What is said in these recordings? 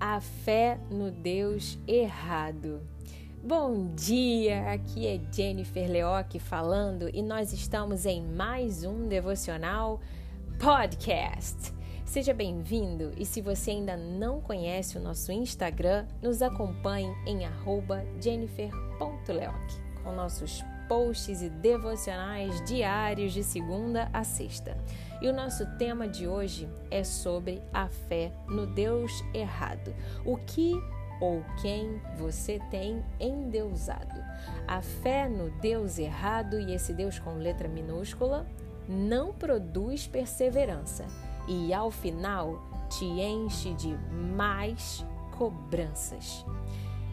A fé no Deus errado. Bom dia, aqui é Jennifer Leoc falando e nós estamos em mais um devocional podcast. Seja bem-vindo e se você ainda não conhece o nosso Instagram, nos acompanhe em jennifer.leoc com nossos posts e devocionais diários de segunda a sexta. E o nosso tema de hoje é sobre a fé no Deus errado. O que ou quem você tem endeusado. A fé no Deus errado e esse Deus com letra minúscula não produz perseverança e ao final te enche de mais cobranças.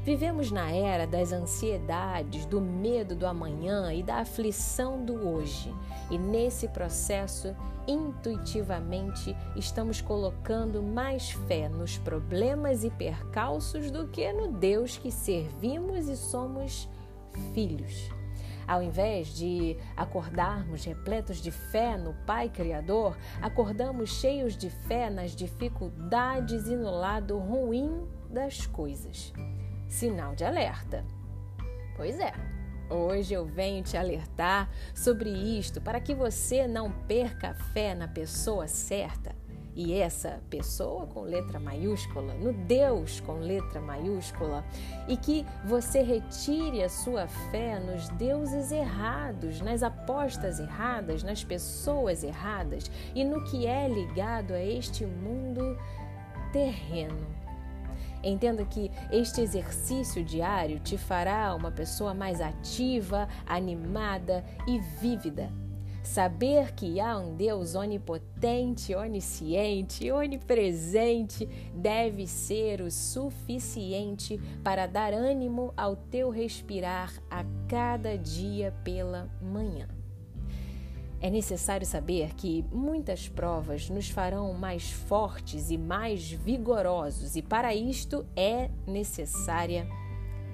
Vivemos na era das ansiedades, do medo do amanhã e da aflição do hoje. E nesse processo, intuitivamente, estamos colocando mais fé nos problemas e percalços do que no Deus que servimos e somos filhos. Ao invés de acordarmos repletos de fé no Pai Criador, acordamos cheios de fé nas dificuldades e no lado ruim das coisas sinal de alerta. Pois é, hoje eu venho te alertar sobre isto para que você não perca a fé na pessoa certa. E essa pessoa com letra maiúscula, no Deus com letra maiúscula, e que você retire a sua fé nos deuses errados, nas apostas erradas, nas pessoas erradas e no que é ligado a este mundo terreno. Entenda que este exercício diário te fará uma pessoa mais ativa, animada e vívida. Saber que há um Deus onipotente, onisciente, onipresente deve ser o suficiente para dar ânimo ao teu respirar a cada dia pela manhã. É necessário saber que muitas provas nos farão mais fortes e mais vigorosos, e para isto é necessária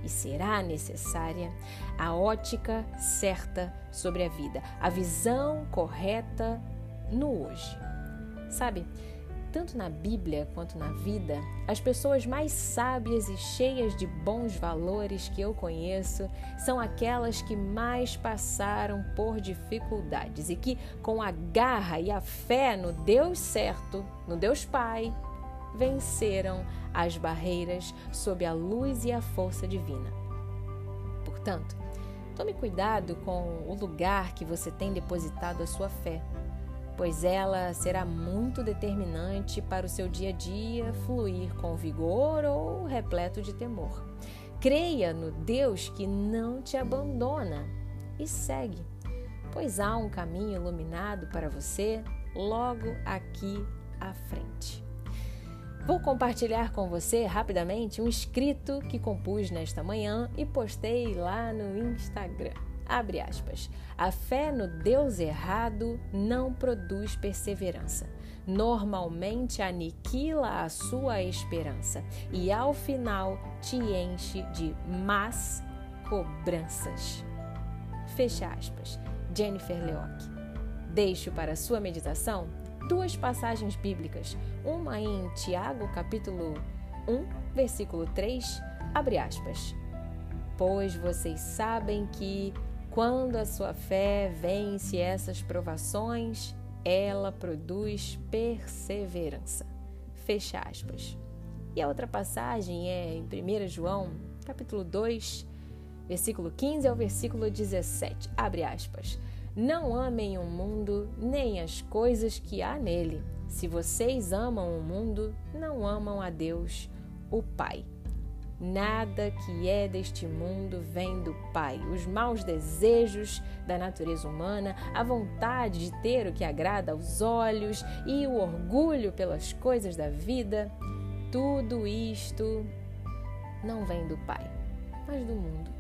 e será necessária a ótica certa sobre a vida, a visão correta no hoje. Sabe, tanto na Bíblia quanto na vida, as pessoas mais sábias e cheias de bons valores que eu conheço são aquelas que mais passaram por dificuldades e que, com a garra e a fé no Deus certo, no Deus Pai, venceram as barreiras sob a luz e a força divina. Portanto, tome cuidado com o lugar que você tem depositado a sua fé pois ela será muito determinante para o seu dia a dia fluir com vigor ou repleto de temor. Creia no Deus que não te abandona e segue, pois há um caminho iluminado para você logo aqui à frente. Vou compartilhar com você rapidamente um escrito que compus nesta manhã e postei lá no Instagram. Abre aspas. A fé no Deus errado não produz perseverança. Normalmente aniquila a sua esperança e ao final te enche de más cobranças. Fecha aspas. Jennifer Leoc. Deixo para sua meditação duas passagens bíblicas, uma em Tiago, capítulo 1, versículo 3, abre aspas. Pois vocês sabem que quando a sua fé vence essas provações, ela produz perseverança. Fecha aspas. E a outra passagem é em 1 João, capítulo 2, versículo 15 ao versículo 17. Abre aspas. Não amem o mundo nem as coisas que há nele. Se vocês amam o mundo, não amam a Deus, o Pai. Nada que é deste mundo vem do Pai. Os maus desejos da natureza humana, a vontade de ter o que agrada aos olhos e o orgulho pelas coisas da vida, tudo isto não vem do Pai, mas do mundo.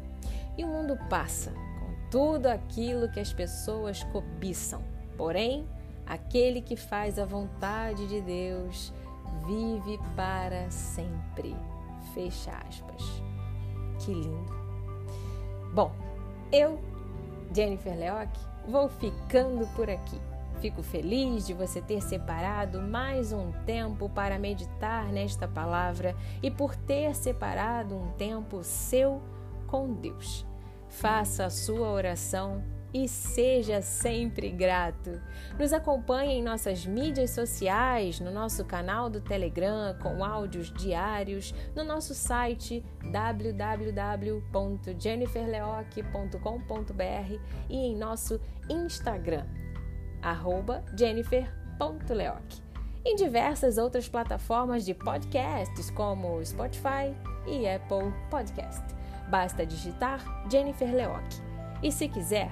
E o mundo passa com tudo aquilo que as pessoas cobiçam. Porém, aquele que faz a vontade de Deus vive para sempre. Fecha aspas. Que lindo. Bom, eu, Jennifer Leoc, vou ficando por aqui. Fico feliz de você ter separado mais um tempo para meditar nesta palavra e por ter separado um tempo seu com Deus. Faça a sua oração e seja sempre grato. Nos acompanhe em nossas mídias sociais, no nosso canal do Telegram com áudios diários, no nosso site www.jenniferleoc.com.br e em nosso Instagram, jennifer.leoc. Em diversas outras plataformas de podcasts como Spotify e Apple Podcast. Basta digitar Jennifer Leoc. E se quiser,